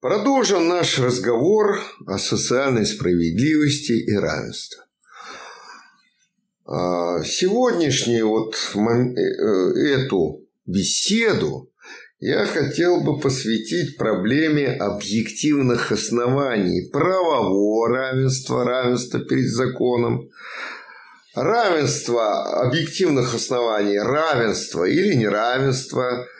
Продолжим наш разговор о социальной справедливости и равенстве. А, сегодняшнюю вот э, эту беседу я хотел бы посвятить проблеме объективных оснований правового равенства, равенства перед законом, равенства объективных оснований, равенства или неравенства –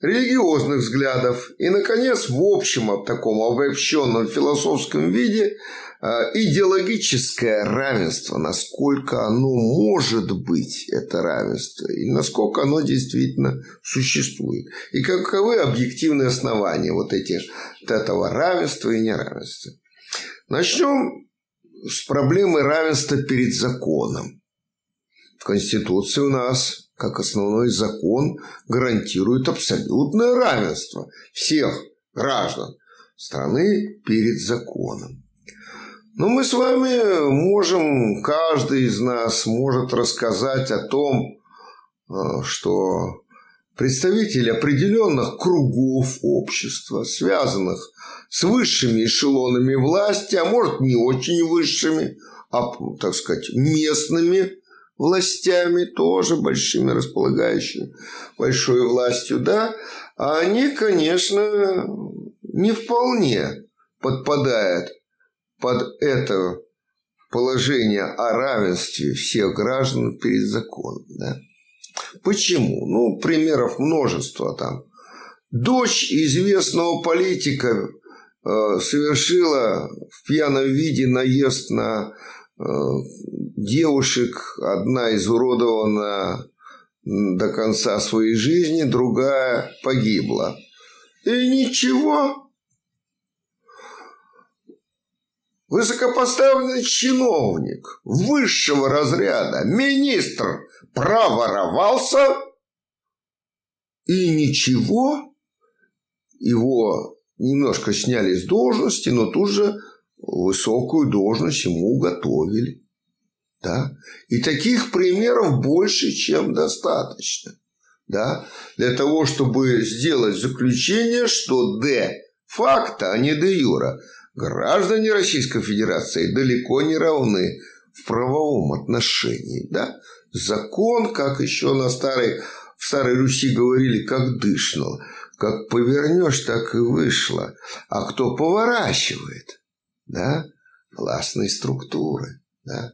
религиозных взглядов и, наконец, в общем, таком обобщенном философском виде а, идеологическое равенство, насколько оно может быть, это равенство, и насколько оно действительно существует. И каковы объективные основания вот, этих, вот этого равенства и неравенства. Начнем с проблемы равенства перед законом. В Конституции у нас как основной закон гарантирует абсолютное равенство всех граждан страны перед законом. Но мы с вами можем, каждый из нас может рассказать о том, э, что представители определенных кругов общества, связанных с высшими эшелонами власти, а может не очень высшими, а, так сказать, местными властями, тоже большими, располагающими большой властью, да, а они, конечно, не вполне подпадают под это положение о равенстве всех граждан перед законом. Да? Почему? Ну, примеров множество там. Дочь известного политика э, совершила в пьяном виде наезд на девушек, одна изуродована до конца своей жизни, другая погибла. И ничего. Высокопоставленный чиновник высшего разряда, министр, проворовался, и ничего, его немножко сняли с должности, но тут же высокую должность ему уготовили. Да? И таких примеров больше, чем достаточно. Да? Для того, чтобы сделать заключение, что де факто, а не де юра, граждане Российской Федерации далеко не равны в правовом отношении. Да? Закон, как еще на старой, в Старой Руси говорили, как дышнул. Как повернешь, так и вышло. А кто поворачивает? Да, властной структуры, да.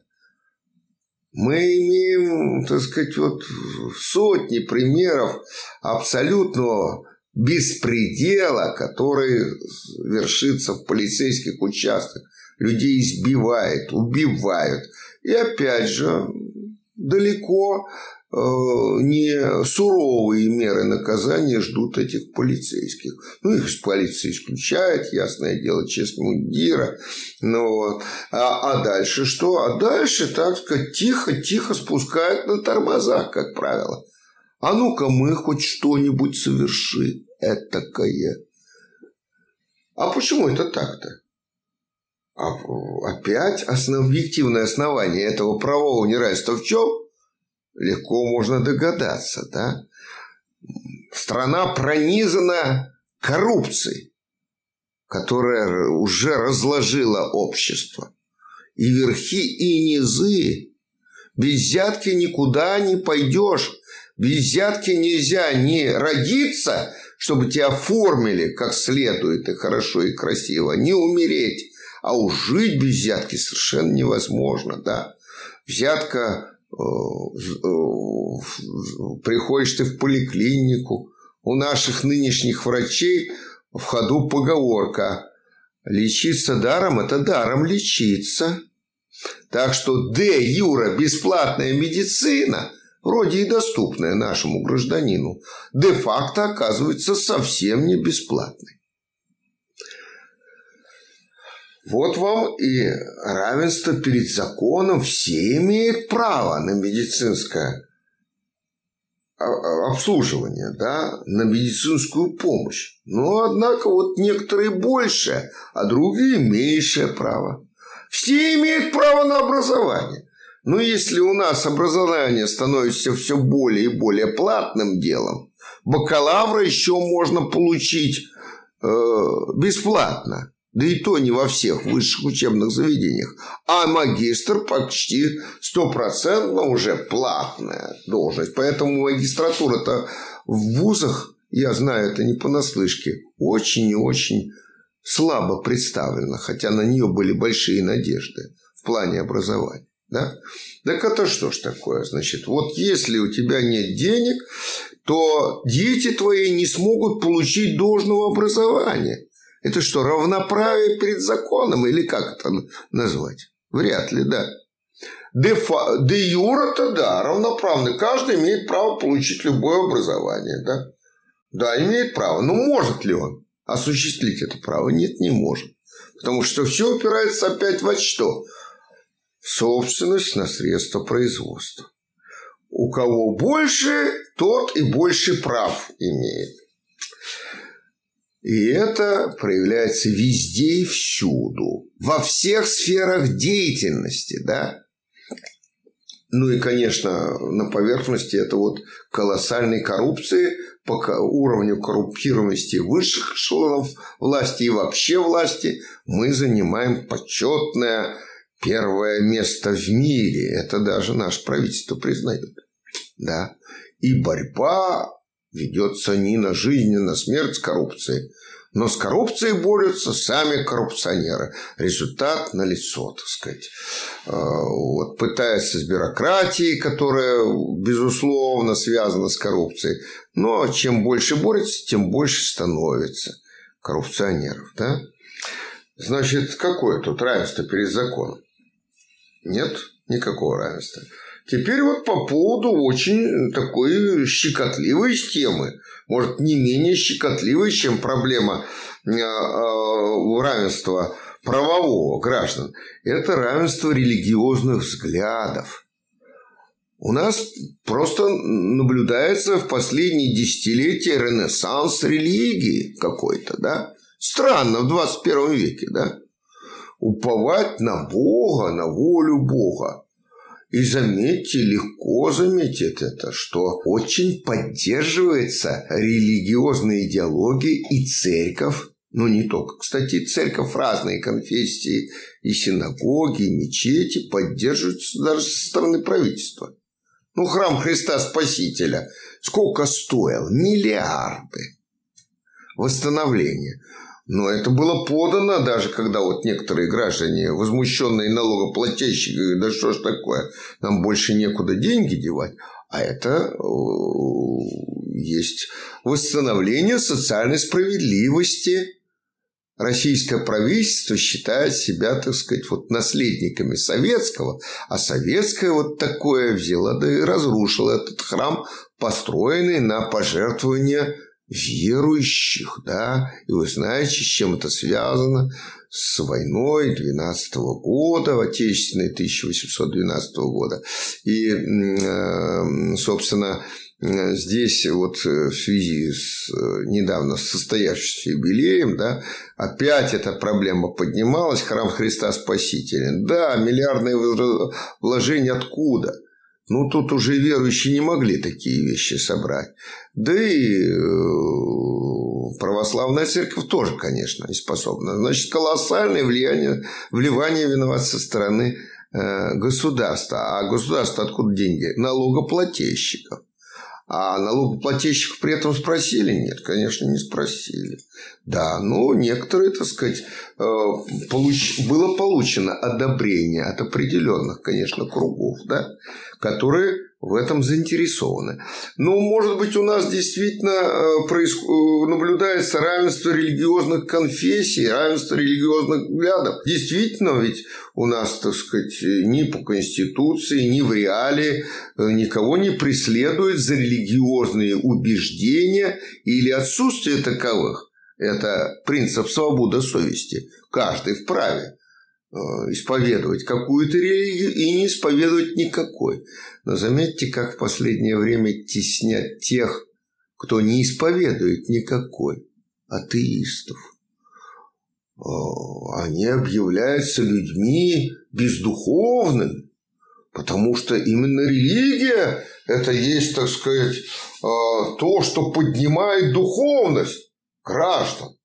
Мы имеем, так сказать, вот сотни примеров абсолютного беспредела, который вершится в полицейских участках. Людей избивают, убивают. И опять же, далеко не суровые меры наказания ждут этих полицейских. Ну, их из полиции исключают, ясное дело, честь мундира. Ну, вот. а, а дальше что? А дальше, так сказать, тихо-тихо спускают на тормозах, как правило. А ну-ка мы хоть что-нибудь совершим этакое. А почему это так-то? А опять основ, объективное основание этого правового неравенства в чем? Легко можно догадаться, да? Страна пронизана коррупцией, которая уже разложила общество. И верхи, и низы. Без взятки никуда не пойдешь. Без взятки нельзя не родиться, чтобы тебя оформили как следует и хорошо, и красиво, не умереть. А уж жить без взятки совершенно невозможно, да. Взятка приходишь ты в поликлинику, у наших нынешних врачей в ходу поговорка «Лечиться даром – это даром лечиться». Так что де юра бесплатная медицина, вроде и доступная нашему гражданину, де-факто оказывается совсем не бесплатной. Вот вам и равенство перед законом. Все имеют право на медицинское обслуживание, да, на медицинскую помощь. Но, однако, вот некоторые больше, а другие меньшее право. Все имеют право на образование. Но если у нас образование становится все более и более платным делом, бакалавра еще можно получить Э, бесплатно. Да и то не во всех высших учебных заведениях. А магистр почти стопроцентно уже платная должность. Поэтому магистратура-то в вузах, я знаю это не понаслышке, очень и очень слабо представлена. Хотя на нее были большие надежды в плане образования. Да? Так это что ж такое? Значит, вот если у тебя нет денег, то дети твои не смогут получить должного образования. Это что, равноправие перед законом или как это назвать? Вряд ли, да. Де, фа, де юра-то да, равноправный. Каждый имеет право получить любое образование, да. Да, имеет право. Но может ли он осуществить это право? Нет, не может. Потому что все упирается опять во что? Собственность на средства производства. У кого больше, тот и больше прав имеет. И это проявляется везде и всюду, во всех сферах деятельности, да. Ну и, конечно, на поверхности это вот колоссальной коррупции по уровню коррумпированности высших эшелонов власти и вообще власти мы занимаем почетное первое место в мире. Это даже наше правительство признает. Да. И борьба ведется не на жизнь, не на смерть с коррупцией. Но с коррупцией борются сами коррупционеры. Результат налицо, так сказать. А, вот, пытаются с бюрократией, которая, безусловно, связана с коррупцией. Но чем больше борются, тем больше становится коррупционеров. Да? Значит, какое тут равенство перед законом? Нет никакого равенства. Теперь вот по поводу очень такой щекотливой темы. Может, не менее щекотливой, чем проблема э, э, равенства правового граждан. Это равенство религиозных взглядов. У нас просто наблюдается в последние десятилетия ренессанс религии какой-то, да? Странно в 21 веке, да? Уповать на Бога, на волю Бога. И заметьте, легко заметить это, что очень поддерживается религиозная идеология и церковь, ну не только, кстати, церковь разные конфессии и синагоги, и мечети поддерживаются даже со стороны правительства. Ну, храм Христа Спасителя сколько стоил? Миллиарды. Восстановление. Но это было подано, даже когда вот некоторые граждане, возмущенные налогоплательщики, говорят, да что ж такое, нам больше некуда деньги девать. А это э, есть восстановление социальной справедливости. Российское правительство считает себя, так сказать, вот наследниками советского, а советское вот такое взяло да и разрушило этот храм, построенный на пожертвования верующих, да, и вы знаете, с чем это связано, с войной 12 -го года, отечественной 1812 года. И, э, собственно, здесь вот в связи с недавно состоявшимся юбилеем, да, опять эта проблема поднималась, храм Христа Спасителя. Да, миллиардные вложения откуда? Ну, тут уже верующие не могли такие вещи собрать. Да и э, православная церковь тоже, конечно, не способна. Значит, колоссальное влияние, вливание виноват со стороны э, государства. А государство откуда деньги? Налогоплательщиков. А налогоплательщиков при этом спросили? Нет, конечно, не спросили. Да, но некоторые, так сказать, э, получ... было получено одобрение от определенных, конечно, кругов, да, которые в этом заинтересованы. Но, может быть, у нас действительно э. Э, наблюдается равенство религиозных конфессий, равенство религиозных взглядов. Действительно, ведь у нас, так сказать, ни по Конституции, ни в реале э, никого не преследует за религиозные убеждения или отсутствие таковых. Это принцип свободы совести. Каждый вправе исповедовать какую-то религию и не исповедовать никакой. Но заметьте, как в последнее время теснят тех, кто не исповедует никакой, атеистов. Они объявляются людьми бездуховными, потому что именно религия – это есть, так сказать, э, то, что поднимает духовность граждан.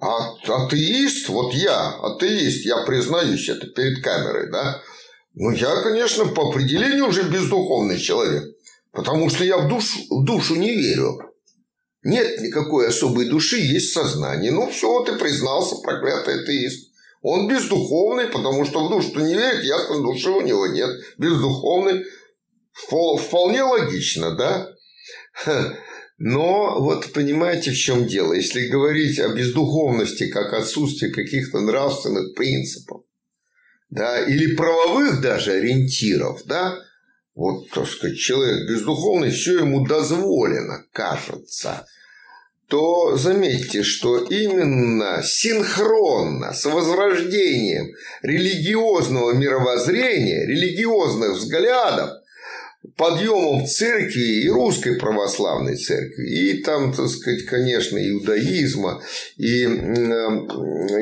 А атеист, вот я, атеист, я признаюсь это перед камерой, да? Ну, я, конечно, по определению уже бездуховный человек, потому что я в душу, в душу не верю. Нет никакой особой души, есть сознание. Ну, все, ты признался, проклятый атеист. Он бездуховный, потому что в душу не верит, ясно, души у него нет. Бездуховный. Вполне логично, да? Но вот понимаете, в чем дело? Если говорить о бездуховности как отсутствии каких-то нравственных принципов, да, или правовых даже ориентиров, да, вот, так сказать, человек бездуховный, все ему дозволено, кажется, то заметьте, что именно синхронно с возрождением религиозного мировоззрения, религиозных взглядов, подъемом церкви и русской православной церкви, и там, так сказать, конечно, иудаизма, и э,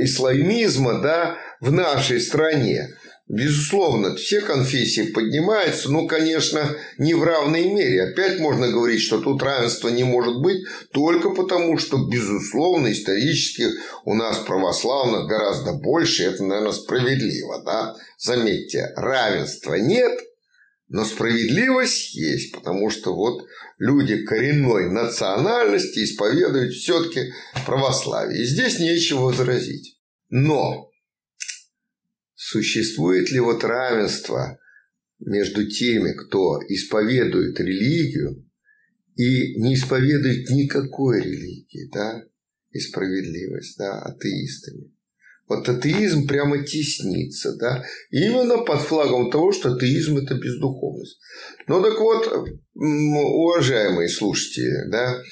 исламизма, да, в нашей стране. Безусловно, все конфессии поднимаются, но, конечно, не в равной мере. Опять можно говорить, что тут равенства не может быть, только потому, что, безусловно, исторически у нас православных гораздо больше, это, наверное, справедливо. Да? Заметьте, равенства нет, но справедливость есть, потому что вот люди коренной национальности исповедуют все-таки православие. И здесь нечего возразить. Но существует ли вот равенство между теми, кто исповедует религию и не исповедует никакой религии, да, и справедливость, да, атеистами? Вот атеизм прямо теснится, да, именно под флагом того, что атеизм – это бездуховность. Ну так вот, уважаемые слушатели, да,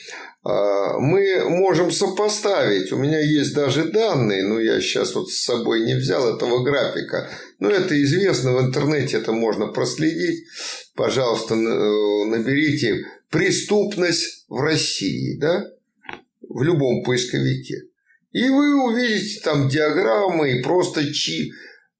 а, мы можем сопоставить, у меня есть даже данные, но я сейчас вот с собой не взял этого графика, но это известно, в интернете это можно проследить. Пожалуйста, наберите «преступность в России», да, в любом поисковике. И вы увидите там диаграммы и просто чи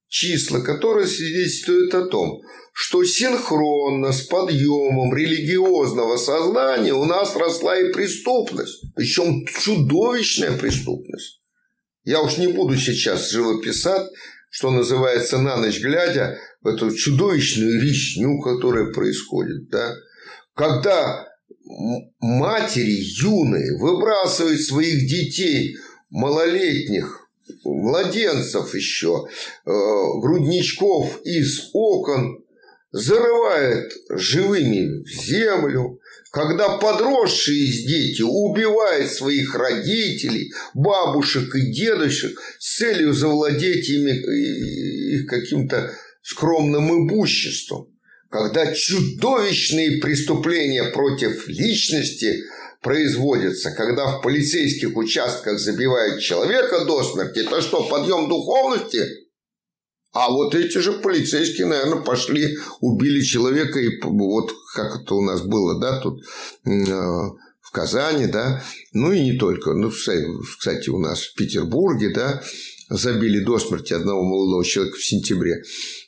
числа, которые свидетельствуют о том, что синхронно с подъемом религиозного сознания у нас росла и преступность. Причем чудовищная преступность. Я уж не буду сейчас живописать, что называется, на ночь глядя, в эту чудовищную резню, которая происходит. Да? Когда матери юные выбрасывают своих детей малолетних, младенцев еще, э, грудничков из окон, зарывает живыми в землю, когда подросшие дети убивают своих родителей, бабушек и дедушек с целью завладеть ими, их каким-то скромным имуществом, когда чудовищные преступления против личности – производится, когда в полицейских участках забивают человека до смерти, это что, подъем духовности? А вот эти же полицейские, наверное, пошли, убили человека, и вот как это у нас было, да, тут э, в Казани, да, ну и не только, ну, кстати, у нас в Петербурге, да, забили до смерти одного молодого человека в сентябре.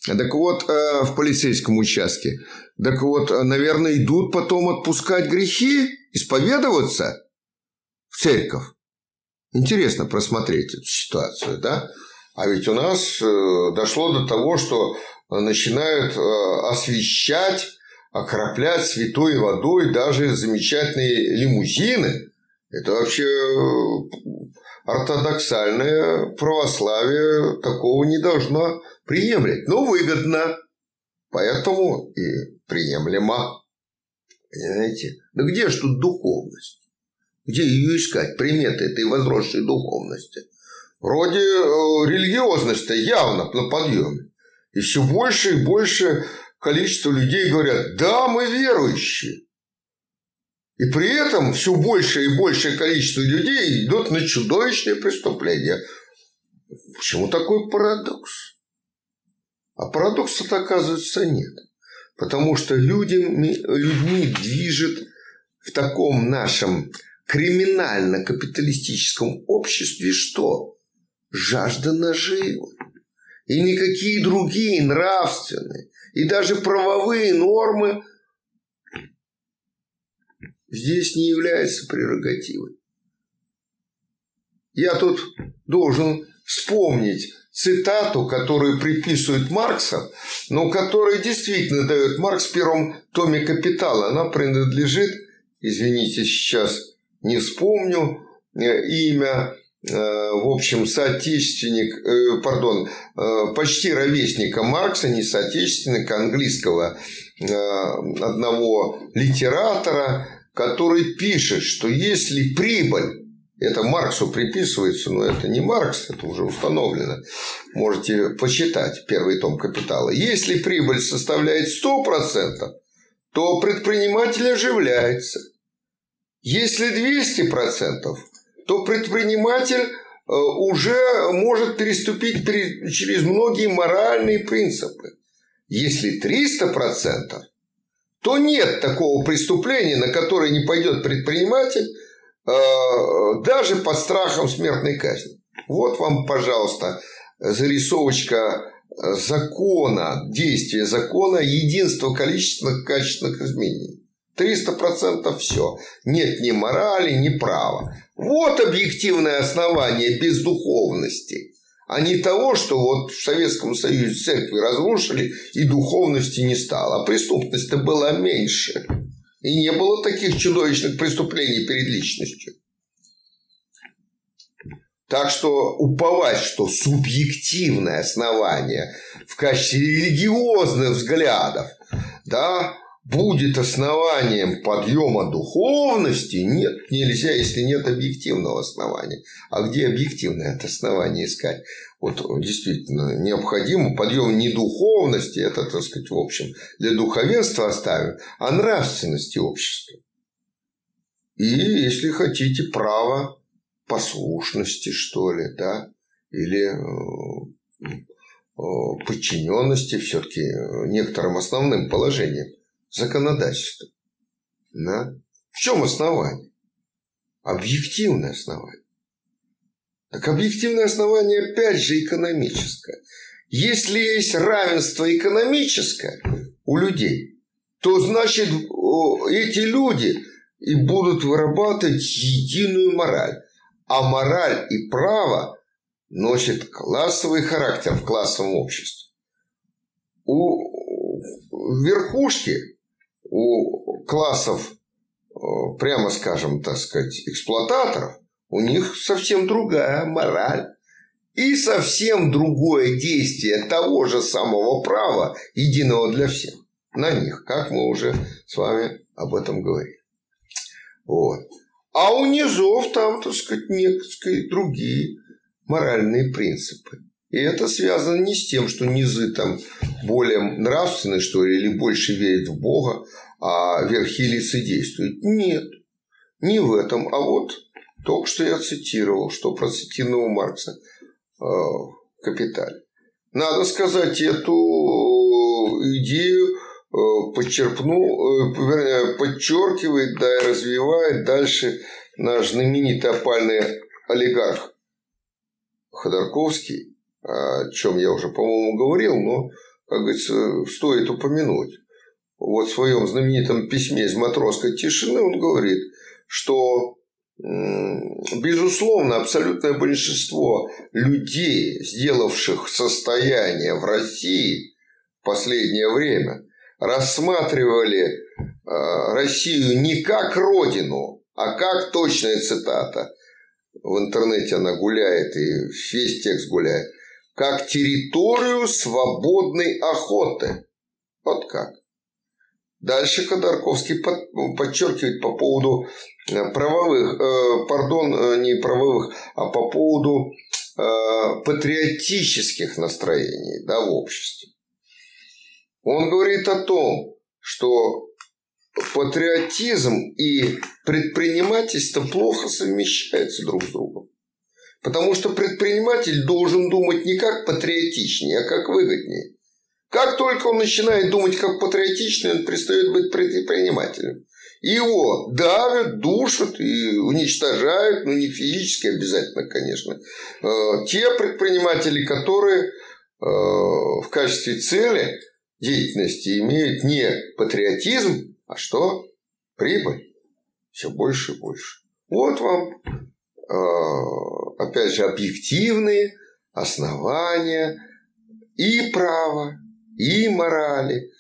Так вот, э, в полицейском участке. Так вот, наверное, идут потом отпускать грехи исповедоваться в церковь. Интересно просмотреть эту ситуацию, да? А ведь у нас э, дошло до того, что начинают э, освещать, окроплять святой водой даже замечательные лимузины. Это вообще э, ортодоксальное православие такого не должно приемлять. Но выгодно. Поэтому и приемлемо. Понимаете? Да где же тут духовность? Где ее искать, приметы этой возросшей духовности? Вроде э, религиозность явно на подъеме. И все больше и больше количество людей говорят, да, мы верующие. И при этом все большее и большее количество людей идут на чудовищные преступления. Почему такой парадокс? А парадокса-то, оказывается, нет. Потому что людьми, людьми движет в таком нашем криминально-капиталистическом обществе что? Жажда наживы. И никакие другие нравственные и даже правовые нормы здесь не являются прерогативой. я тут должен вспомнить цитату, которую приписывают Маркса, но которая действительно дает Маркс в первом томе «Капитала». Она принадлежит, извините, сейчас не вспомню э, имя, э, в общем, соотечественник, э, пардон, почти ровесника Маркса, не соотечественника английского одного литератора, который пишет, что если прибыль это Марксу приписывается, но это не Маркс, это уже установлено. Можете почитать первый том «Капитала». Если прибыль составляет 100%, то предприниматель оживляется. Если 200%, то предприниматель э, уже может переступить через многие моральные принципы. Если 300%, то нет такого преступления, на которое не пойдет предприниматель – даже под страхом смертной казни. Вот вам, пожалуйста, зарисовочка закона, действия закона, единство количественных качественных изменений. 300% все. Нет ни морали, ни права. Вот объективное основание бездуховности, а не того, что вот в Советском Союзе церкви разрушили и духовности не стало. А преступность-то была меньше. И не было таких чудовищных преступлений перед личностью. Так что уповать, что субъективное основание в качестве религиозных взглядов да, будет основанием подъема духовности, нет, нельзя, если нет объективного основания. А где объективное это основание искать? Вот действительно необходимо подъем не духовности, это, так сказать, в общем, для духовенства оставим, а нравственности общества. И, если хотите, право послушности, что ли, да, или э, э, подчиненности все-таки некоторым основным положениям законодательства. Да? В чем основание? Объективное основание. Так объективное основание опять же экономическое. Если есть равенство экономическое у людей, то значит эти люди и будут вырабатывать единую мораль. А мораль и право носят классовый характер в классовом обществе. У верхушки у классов, э, прямо скажем, так сказать, эксплуататоров, у них совсем другая мораль и совсем другое действие того же самого права, единого для всех, на них, как мы уже с вами об этом говорили. Вот. А у низов там, так сказать, некие другие моральные принципы. И это связано не с тем, что низы там более нравственны, что ли, или больше верят в Бога, а верхи лицедействуют. Нет, не в этом. А вот только что я цитировал, что процитировал Маркса э, в «Капитале». Надо сказать, эту идею э, подчеркнул, э, подчеркивает, да и развивает дальше наш знаменитый опальный олигарх Ходорковский, о чем я уже, по-моему, говорил, но, как говорится, стоит упомянуть. Вот в своем знаменитом письме из матросской тишины он говорит, что безусловно, абсолютное большинство людей, сделавших состояние в России в последнее время, рассматривали а, Россию не как родину, а как точная цитата. В интернете она гуляет и весь текст гуляет как территорию свободной охоты. Вот как. Дальше Ходорковский подчеркивает по поводу э, правовых, э, пардон, э, не правовых, а по поводу э, патриотических настроений да, в обществе. Он говорит о том, что патриотизм и предпринимательство плохо совмещаются друг с другом. Потому что предприниматель должен думать не как патриотичнее, а как выгоднее. Как только он начинает думать как патриотичный, он перестает быть предпринимателем. Его давят, душат и уничтожают, ну не физически обязательно, конечно, э, те предприниматели, которые э, в качестве цели деятельности имеют не патриотизм, а что? Прибыль. Все больше и больше. Вот вам опять же, объективные основания и права, и морали,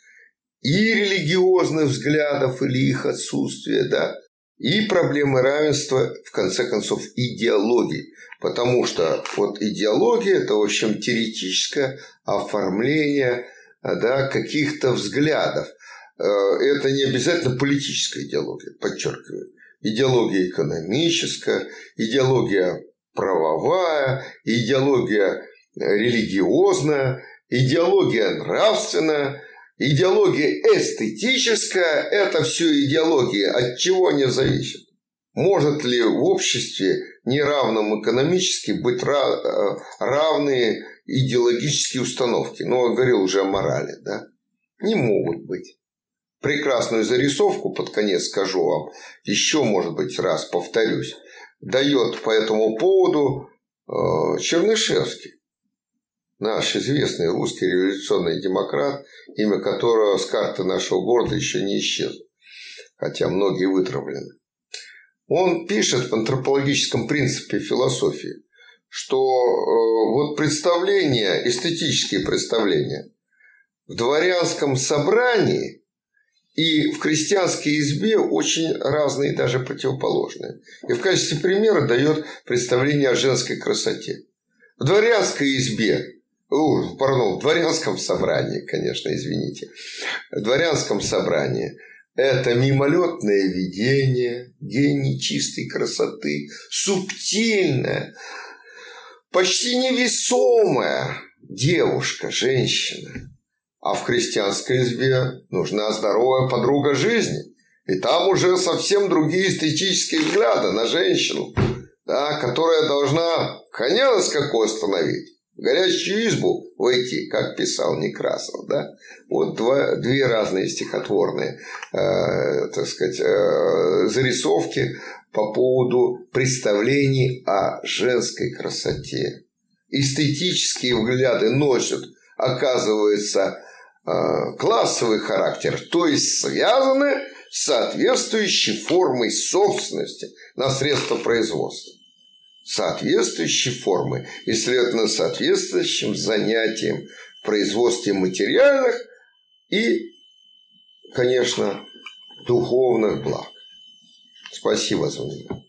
и религиозных взглядов или их отсутствия, да, и проблемы равенства, в конце концов, идеологии. Потому что вот идеология – это, в общем, теоретическое оформление да, каких-то взглядов. Э, это не обязательно политическая идеология, подчеркиваю. Идеология экономическая, идеология правовая, идеология религиозная, идеология нравственная, идеология эстетическая – это все идеологии. От чего они зависят? Может ли в обществе, неравном экономически, быть э, равные идеологические установки? Ну, я говорил уже о морали, да? Не могут быть. Прекрасную зарисовку под конец скажу вам, еще, может быть, раз повторюсь, дает по этому поводу э, Чернышевский наш известный русский революционный демократ, имя которого с карты нашего города еще не исчезло, хотя многие вытравлены. Он пишет в антропологическом принципе философии, что э, вот представления, эстетические представления в дворянском собрании и в крестьянской избе очень разные, даже противоположные. И в качестве примера дает представление о женской красоте. В дворянской избе о, пардон, в дворянском собрании, конечно, извините. В дворянском собрании это мимолетное видение, гений чистой красоты, субтильная, почти невесомая девушка, женщина. А в крестьянской избе нужна здоровая подруга жизни. И там уже совсем другие эстетические взгляды на женщину, да, которая должна коня с какой остановить в горящую избу войти, как писал Некрасов, да? Вот два, две разные стихотворные, э, так сказать, э, зарисовки по поводу представлений о женской красоте. Эстетические взгляды носят, оказывается, классовый характер, то есть связаны с соответствующей формой собственности на средства производства соответствующей формы и, следовательно, соответствующим занятием в производстве материальных и, конечно, духовных благ. Спасибо за внимание.